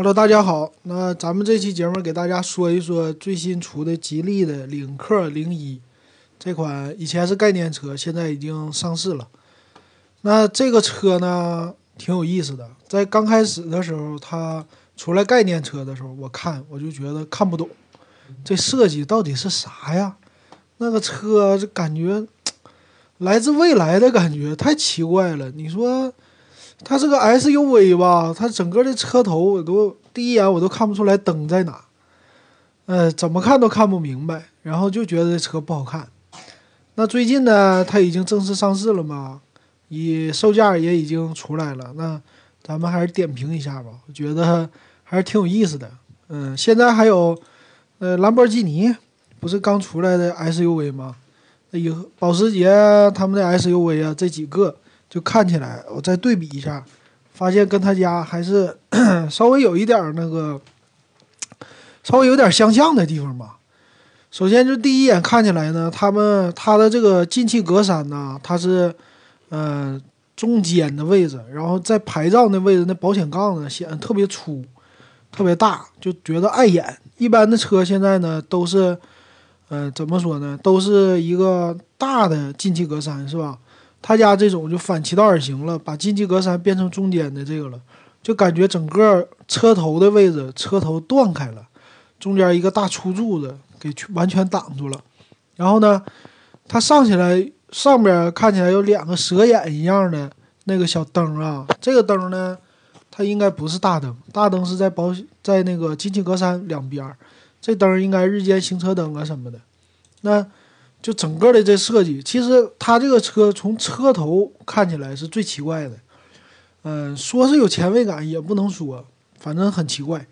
Hello，大家好。那咱们这期节目给大家说一说最新出的吉利的领克零一这款，以前是概念车，现在已经上市了。那这个车呢，挺有意思的。在刚开始的时候，它出来概念车的时候，我看我就觉得看不懂，这设计到底是啥呀？那个车这感觉来自未来的感觉，太奇怪了。你说？它是个 SUV 吧？它整个的车头我都第一眼我都看不出来灯在哪，呃，怎么看都看不明白，然后就觉得这车不好看。那最近呢，它已经正式上市了嘛，以售价也已经出来了。那咱们还是点评一下吧，我觉得还是挺有意思的。嗯，现在还有呃兰博基尼不是刚出来的 SUV 吗？那以后保时捷他们的 SUV 啊，这几个。就看起来，我再对比一下，发现跟他家还是 稍微有一点那个，稍微有点相像的地方吧。首先，就第一眼看起来呢，他们他的这个进气格栅呢，它是呃中间的位置，然后在排障的位置，那保险杠呢显得特别粗、特别大，就觉得碍眼。一般的车现在呢都是，呃，怎么说呢，都是一个大的进气格栅，是吧？他家这种就反其道而行了，把进气格栅变成中间的这个了，就感觉整个车头的位置车头断开了，中间一个大粗柱子给完全挡住了。然后呢，它上起来上边看起来有两个蛇眼一样的那个小灯啊，这个灯呢，它应该不是大灯，大灯是在保在那个进气格栅两边，这灯应该日间行车灯啊什么的。那。就整个的这设计，其实它这个车从车头看起来是最奇怪的，嗯，说是有前卫感也不能说，反正很奇怪。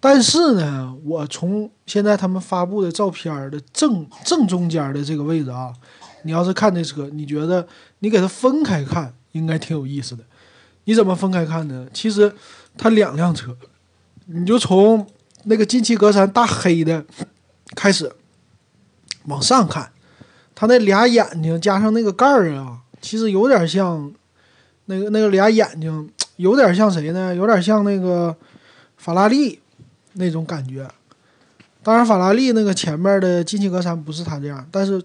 但是呢，我从现在他们发布的照片的正正中间的这个位置啊，你要是看这车，你觉得你给它分开看，应该挺有意思的。你怎么分开看呢？其实它两辆车，你就从那个进气格栅大黑的开始往上看。它那俩眼睛加上那个盖儿啊，其实有点像那个那个俩眼睛，有点像谁呢？有点像那个法拉利那种感觉。当然，法拉利那个前面的进气格栅不是它这样，但是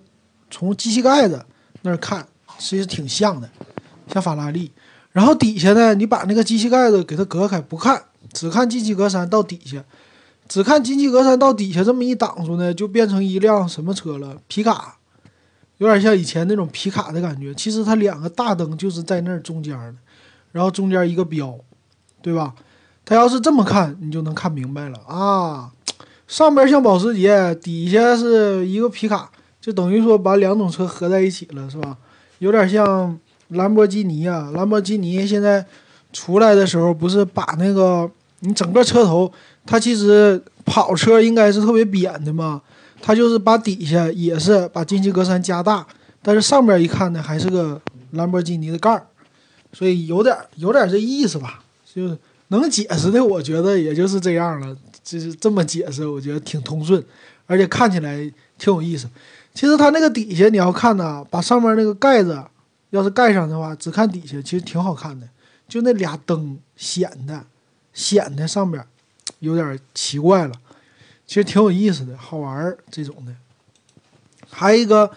从机器盖子那儿看，其实挺像的，像法拉利。然后底下呢，你把那个机器盖子给它隔开，不看，只看进气格栅到底下，只看进气格栅到底下这么一挡住呢，就变成一辆什么车了？皮卡。有点像以前那种皮卡的感觉，其实它两个大灯就是在那中间的，然后中间一个标，对吧？它要是这么看，你就能看明白了啊。上边像保时捷，底下是一个皮卡，就等于说把两种车合在一起了，是吧？有点像兰博基尼啊。兰博基尼现在出来的时候，不是把那个你整个车头，它其实跑车应该是特别扁的嘛。它就是把底下也是把进气格栅加大，但是上边一看呢，还是个兰博基尼的盖儿，所以有点有点这意思吧，就是能解释的，我觉得也就是这样了，就是这么解释，我觉得挺通顺，而且看起来挺有意思。其实它那个底下你要看呢，把上面那个盖子要是盖上的话，只看底下其实挺好看的，就那俩灯显的显的上边有点奇怪了。其实挺有意思的，好玩儿这种的。还有一个，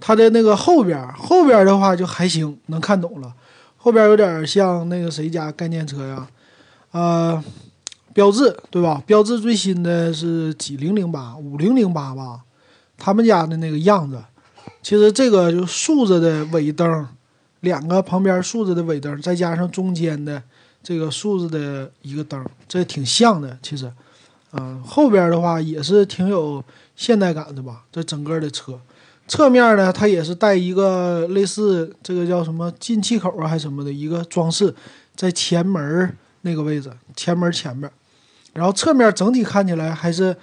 它的那个后边儿，后边儿的话就还行，能看懂了。后边儿有点像那个谁家概念车呀？呃，标志对吧？标志最新的是几零零八五零零八吧？他们家的那个样子，其实这个就竖着的尾灯，两个旁边竖着的尾灯，再加上中间的这个竖着的一个灯，这挺像的，其实。嗯，后边的话也是挺有现代感的吧？这整个的车，侧面呢，它也是带一个类似这个叫什么进气口啊，还是什么的一个装饰，在前门那个位置，前门前面。然后侧面整体看起来还是，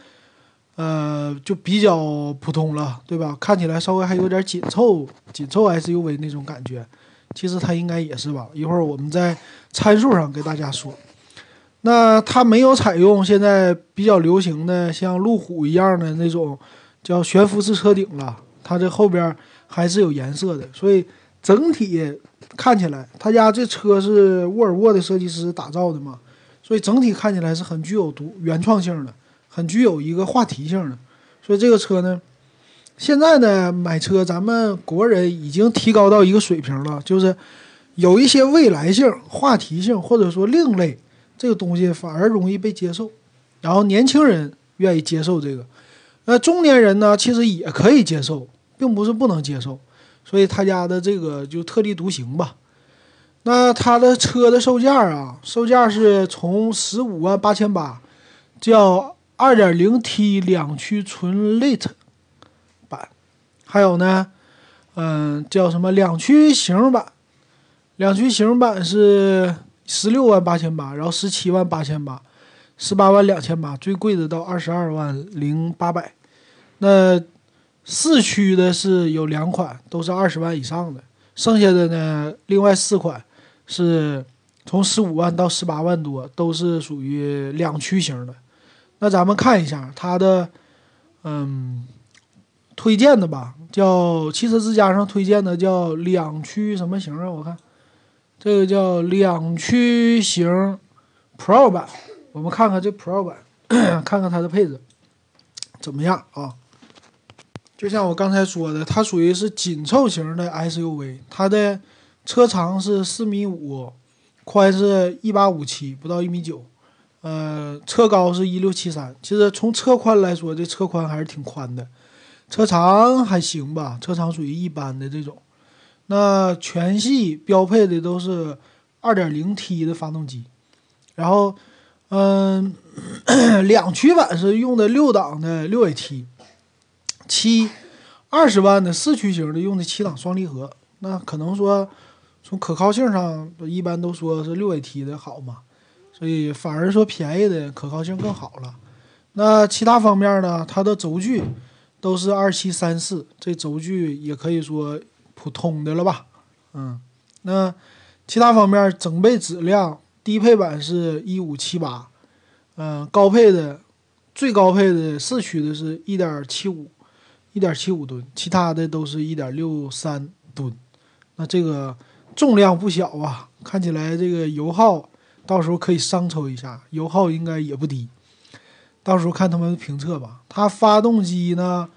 呃，就比较普通了，对吧？看起来稍微还有点紧凑，紧凑 SUV 那种感觉。其实它应该也是吧？一会儿我们在参数上给大家说。那它没有采用现在比较流行的像路虎一样的那种叫悬浮式车顶了，它这后边还是有颜色的，所以整体看起来，他家这车是沃尔沃的设计师打造的嘛，所以整体看起来是很具有独原创性的，很具有一个话题性的。所以这个车呢，现在呢买车，咱们国人已经提高到一个水平了，就是有一些未来性、话题性或者说另类这个东西反而容易被接受，然后年轻人愿意接受这个，那中年人呢其实也可以接受，并不是不能接受。所以他家的这个就特立独行吧。那他的车的售价啊，售价是从十五万八千八，叫二点零 T 两驱纯 Lite 版，还有呢，嗯，叫什么两驱型版？两驱型版是十六万八千八，然后十七万八千八，十八万两千八，最贵的到二十二万零八百。那四驱的是有两款，都是二十万以上的，剩下的呢，另外四款是从十五万到十八万多，都是属于两驱型的。那咱们看一下它的，嗯，推荐的吧，叫汽车之家上推荐的叫两驱什么型啊？我看这个叫两驱型 Pro 版，我们看看这 Pro 版，看看它的配置怎么样啊？就像我刚才说的，它属于是紧凑型的 SUV，它的车长是四米五，宽是一八五七，不到一米九，呃，车高是一六七三。其实从车宽来说，这车宽还是挺宽的，车长还行吧，车长属于一般的这种。那全系标配的都是二点零 T 的发动机，然后，嗯，两驱版是用的六档的六 AT。七二十万的四驱型的用的七档双离合，那可能说从可靠性上一般都说是六 AT 的好嘛，所以反而说便宜的可靠性更好了。那其他方面呢？它的轴距都是二七三四，这轴距也可以说普通的了吧？嗯，那其他方面整备质量，低配版是一五七八，嗯，高配的最高配的四驱的是一点七五。一点七五吨，其他的都是一点六三吨，那这个重量不小啊！看起来这个油耗到时候可以商抽一下，油耗应该也不低。到时候看他们评测吧。它发动机呢，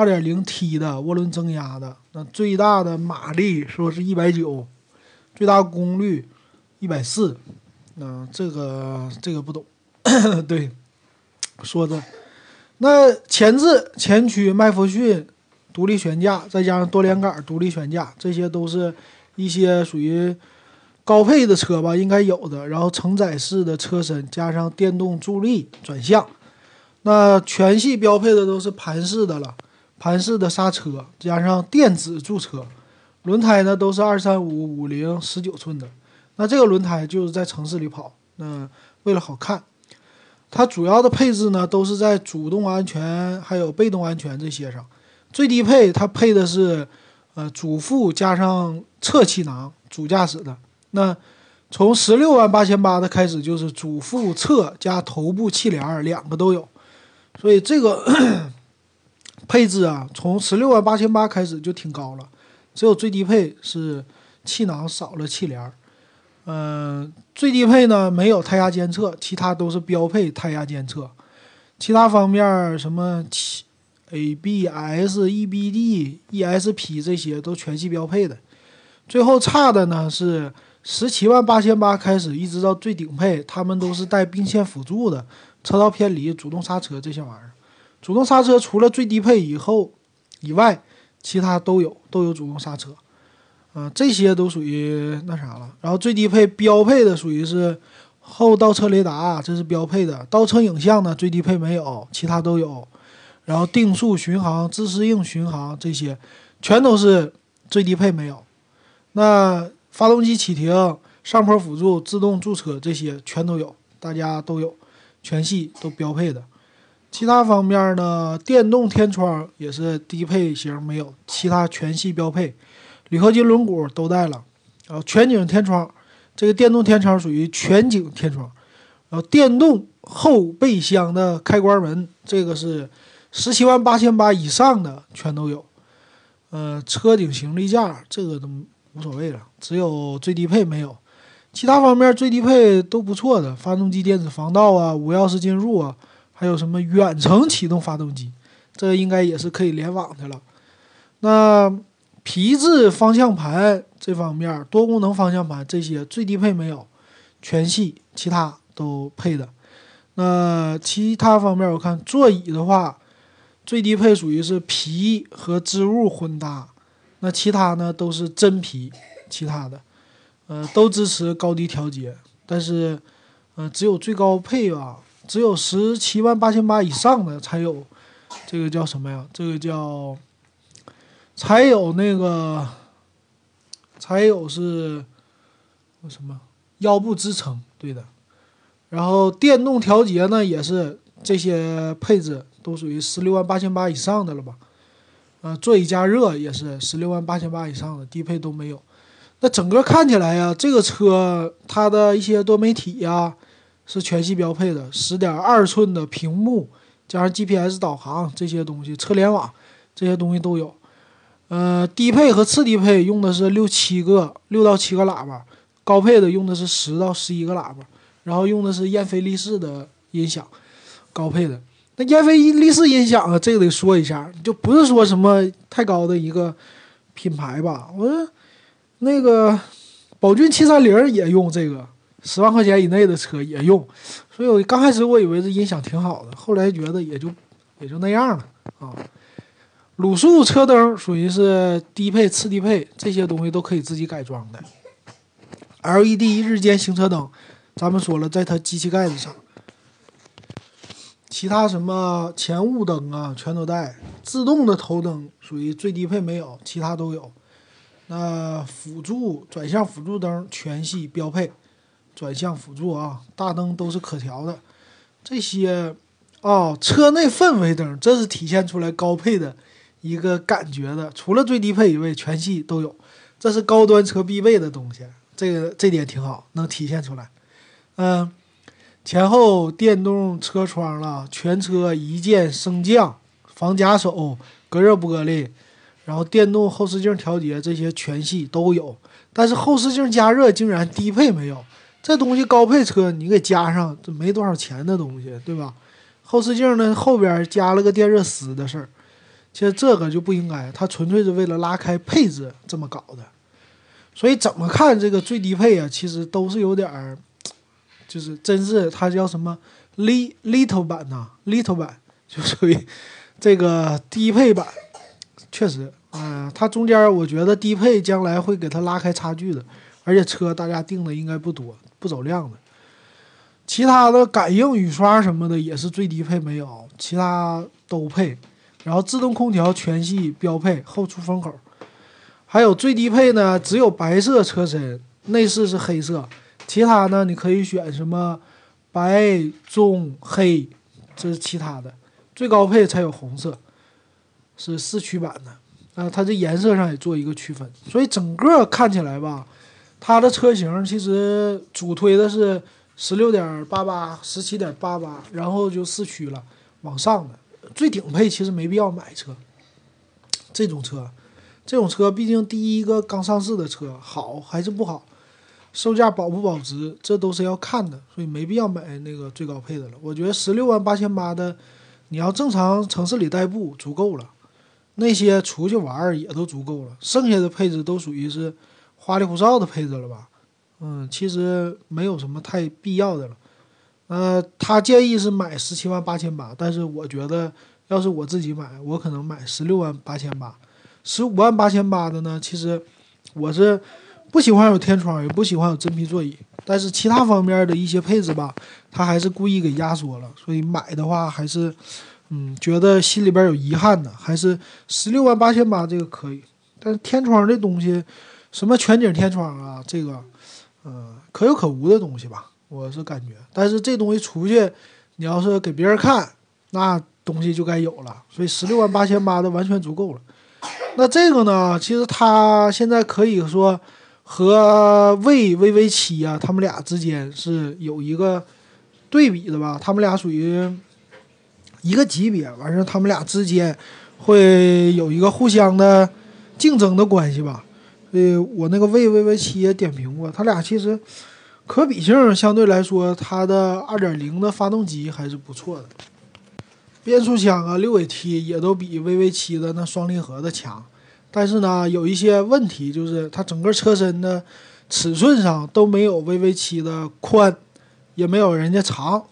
二点零 T 的涡轮增压的，那最大的马力说是一百九，最大功率一百四。嗯这个这个不懂，对，说的。那前置前驱麦弗逊独立悬架，再加上多连杆独立悬架，这些都是一些属于高配的车吧，应该有的。然后承载式的车身加上电动助力转向，那全系标配的都是盘式的了，盘式的刹车加上电子驻车，轮胎呢都是二三五五零十九寸的。那这个轮胎就是在城市里跑，那为了好看。它主要的配置呢，都是在主动安全还有被动安全这些上。最低配它配的是，呃，主副加上侧气囊主驾驶的。那从十六万八千八的开始就是主副侧加头部气帘两个都有，所以这个配置啊，从十六万八千八开始就挺高了。只有最低配是气囊少了气帘儿。嗯，最低配呢没有胎压监测，其他都是标配胎压监测。其他方面什么 ABS、EBD、ESP 这些都全系标配的。最后差的呢是十七万八千八开始一直到最顶配，他们都是带并线辅助的，车道偏离、主动刹车这些玩意儿。主动刹车除了最低配以后以外，其他都有都有主动刹车。啊，这些都属于那啥了。然后最低配标配的属于是后倒车雷达，这是标配的。倒车影像呢，最低配没有，其他都有。然后定速巡航、自适应巡航这些全都是最低配没有。那发动机启停、上坡辅助、自动驻车这些全都有，大家都有，全系都标配的。其他方面呢，电动天窗也是低配型没有，其他全系标配。铝合金轮毂都带了，然后全景天窗，这个电动天窗属于全景天窗，然后电动后备箱的开关门，这个是十七万八千八以上的全都有，呃，车顶行李架这个都无所谓了，只有最低配没有，其他方面最低配都不错的，发动机电子防盗啊，无钥匙进入啊，还有什么远程启动发动机，这应该也是可以联网的了。那皮质方向盘这方面，多功能方向盘这些最低配没有，全系其他都配的。那其他方面我看座椅的话，最低配属于是皮和织物混搭，那其他呢都是真皮，其他的。呃，都支持高低调节，但是，呃，只有最高配吧，只有十七万八千八以上的才有，这个叫什么呀？这个叫，才有那个，才有是，那什么腰部支撑？对的。然后电动调节呢，也是这些配置都属于十六万八千八以上的了吧？呃，座椅加热也是十六万八千八以上的，低配都没有。那整个看起来呀，这个车它的一些多媒体呀是全系标配的，十点二寸的屏幕，加上 GPS 导航这些东西，车联网这些东西都有。呃，低配和次低配用的是六七个、六到七个喇叭，高配的用的是十到十一个喇叭，然后用的是燕飞利仕的音响，高配的。那燕飞利仕音响啊，这个得说一下，就不是说什么太高的一个品牌吧，我说。那个宝骏七三零也用这个，十万块钱以内的车也用，所以我刚开始我以为这音响挺好的，后来觉得也就也就那样了啊。卤素车灯属于是低配、次低配，这些东西都可以自己改装的。LED 日间行车灯，咱们说了，在它机器盖子上，其他什么前雾灯啊，全都带。自动的头灯属于最低配没有，其他都有。那辅助转向辅助灯全系标配，转向辅助啊，大灯都是可调的。这些哦，车内氛围灯，这是体现出来高配的一个感觉的。除了最低配以外，全系都有，这是高端车必备的东西。这个这点挺好，能体现出来。嗯，前后电动车窗了，全车一键升降，防夹手，隔热玻璃。然后电动后视镜调节这些全系都有，但是后视镜加热竟然低配没有，这东西高配车你给加上，这没多少钱的东西，对吧？后视镜呢后边加了个电热丝的事儿，其实这个就不应该，它纯粹是为了拉开配置这么搞的。所以怎么看这个最低配啊，其实都是有点儿，就是真是它叫什么 little 版呐，little 版就属于这个低配版，确实。嗯，它中间我觉得低配将来会给它拉开差距的，而且车大家订的应该不多，不走量的。其他的感应雨刷什么的也是最低配没有，其他都配。然后自动空调全系标配，后出风口。还有最低配呢，只有白色车身，内饰是黑色，其他呢你可以选什么白、棕、黑，这是其他的。最高配才有红色，是四驱版的。啊，它这颜色上也做一个区分，所以整个看起来吧，它的车型其实主推的是十六点八八、十七点八八，然后就四驱了，往上的最顶配其实没必要买车。这种车，这种车毕竟第一个刚上市的车，好还是不好，售价保不保值，这都是要看的，所以没必要买那个最高配的了。我觉得十六万八千八的，你要正常城市里代步足够了。那些出去玩也都足够了，剩下的配置都属于是花里胡哨的配置了吧？嗯，其实没有什么太必要的了。呃，他建议是买十七万八千八，但是我觉得要是我自己买，我可能买十六万八千八，十五万八千八的呢。其实我是不喜欢有天窗，也不喜欢有真皮座椅，但是其他方面的一些配置吧，他还是故意给压缩了，所以买的话还是。嗯，觉得心里边有遗憾的，还是十六万八千八这个可以，但是天窗这东西，什么全景天窗啊，这个，嗯，可有可无的东西吧，我是感觉。但是这东西出去，你要是给别人看，那东西就该有了。所以十六万八千八的完全足够了。那这个呢，其实它现在可以说和魏 VV 七啊，他们俩之间是有一个对比的吧？他们俩属于。一个级别完事，他们俩之间会有一个互相的竞争的关系吧？呃我那个魏 VV 七也点评过，他俩其实可比性相对来说，它的2.0的发动机还是不错的，变速箱啊、六 AT 也都比 VV7 的那双离合的强。但是呢，有一些问题，就是它整个车身的尺寸上都没有 VV7 的宽，也没有人家长。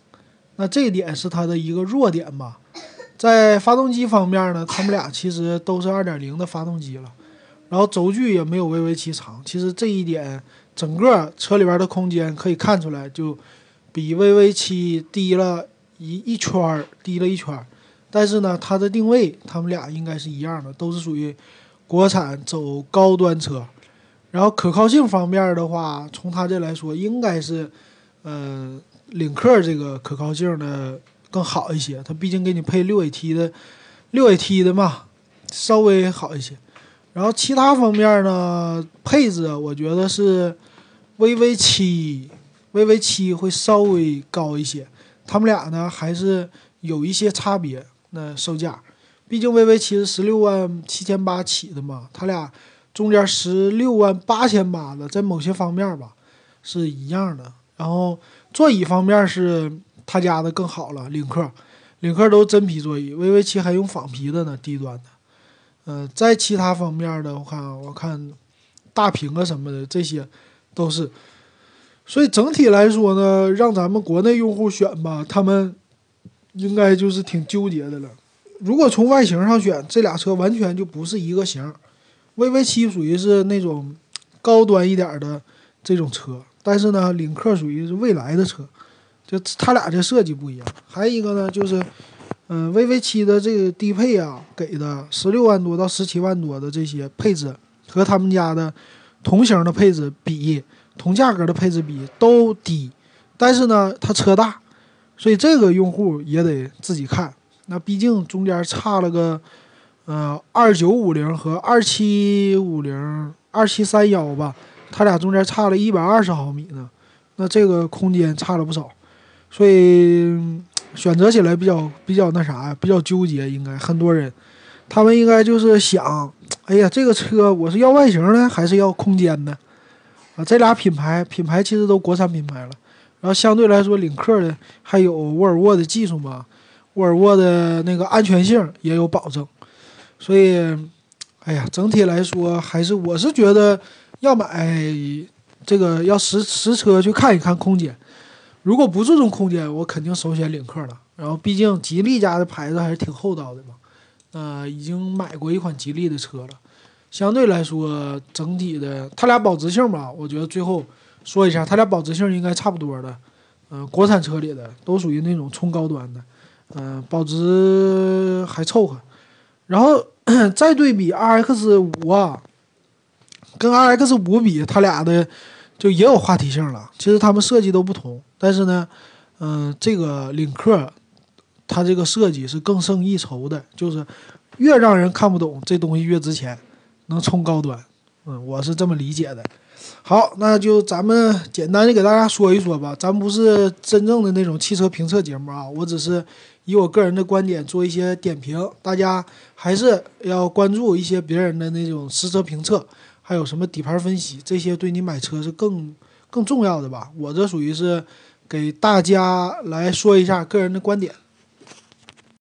那这一点是它的一个弱点吧。在发动机方面呢，他们俩其实都是2.0的发动机了，然后轴距也没有 VV7 长。其实这一点。整个车里边的空间可以看出来，就比 VV7 低了一一圈，低了一圈。但是呢，它的定位，它们俩应该是一样的，都是属于国产走高端车。然后可靠性方面的话，从它这来说，应该是，呃，领克这个可靠性的更好一些。它毕竟给你配六 AT 的，六 AT 的嘛，稍微好一些。然后其他方面呢，配置我觉得是。VV 七，VV 七会稍微高一些，他们俩呢还是有一些差别。那售价，毕竟 VV 七是十六万七千八起的嘛，它俩中间十六万八千八的，在某些方面吧是一样的。然后座椅方面是他家的更好了，领克，领克都真皮座椅，VV 七还用仿皮的呢，低端的。呃，在其他方面的我看啊，我看大屏啊什么的这些。都是，所以整体来说呢，让咱们国内用户选吧，他们应该就是挺纠结的了。如果从外形上选，这俩车完全就不是一个型。VV 七属于是那种高端一点的这种车，但是呢，领克属于是未来的车，就它俩这设计不一样。还有一个呢，就是，嗯，VV 七的这个低配啊，给的十六万多到十七万多的这些配置和他们家的。同型的配置比同价格的配置比都低，但是呢，它车大，所以这个用户也得自己看。那毕竟中间差了个，呃，二九五零和二七五零、二七三幺吧，它俩中间差了一百二十毫米呢，那这个空间差了不少，所以选择起来比较比较那啥，比较纠结。应该很多人，他们应该就是想。哎呀，这个车我是要外形呢，还是要空间呢？啊，这俩品牌品牌其实都国产品牌了，然后相对来说，领克的还有沃尔沃的技术嘛，沃尔沃的那个安全性也有保证，所以，哎呀，整体来说还是我是觉得要买这个要实实车去看一看空间，如果不注重空间，我肯定首选领克了。然后毕竟吉利家的牌子还是挺厚道的嘛。呃，已经买过一款吉利的车了，相对来说，整体的它俩保值性吧，我觉得最后说一下，它俩保值性应该差不多的。嗯，国产车里的都属于那种冲高端的，嗯，保值还凑合。然后 再对比 RX 五啊，跟 RX 五比，它俩的就也有话题性了。其实他们设计都不同，但是呢，嗯，这个领克。它这个设计是更胜一筹的，就是越让人看不懂这东西越值钱，能冲高端。嗯，我是这么理解的。好，那就咱们简单的给大家说一说吧。咱不是真正的那种汽车评测节目啊，我只是以我个人的观点做一些点评。大家还是要关注一些别人的那种实车评测，还有什么底盘分析，这些对你买车是更更重要的吧。我这属于是给大家来说一下个人的观点。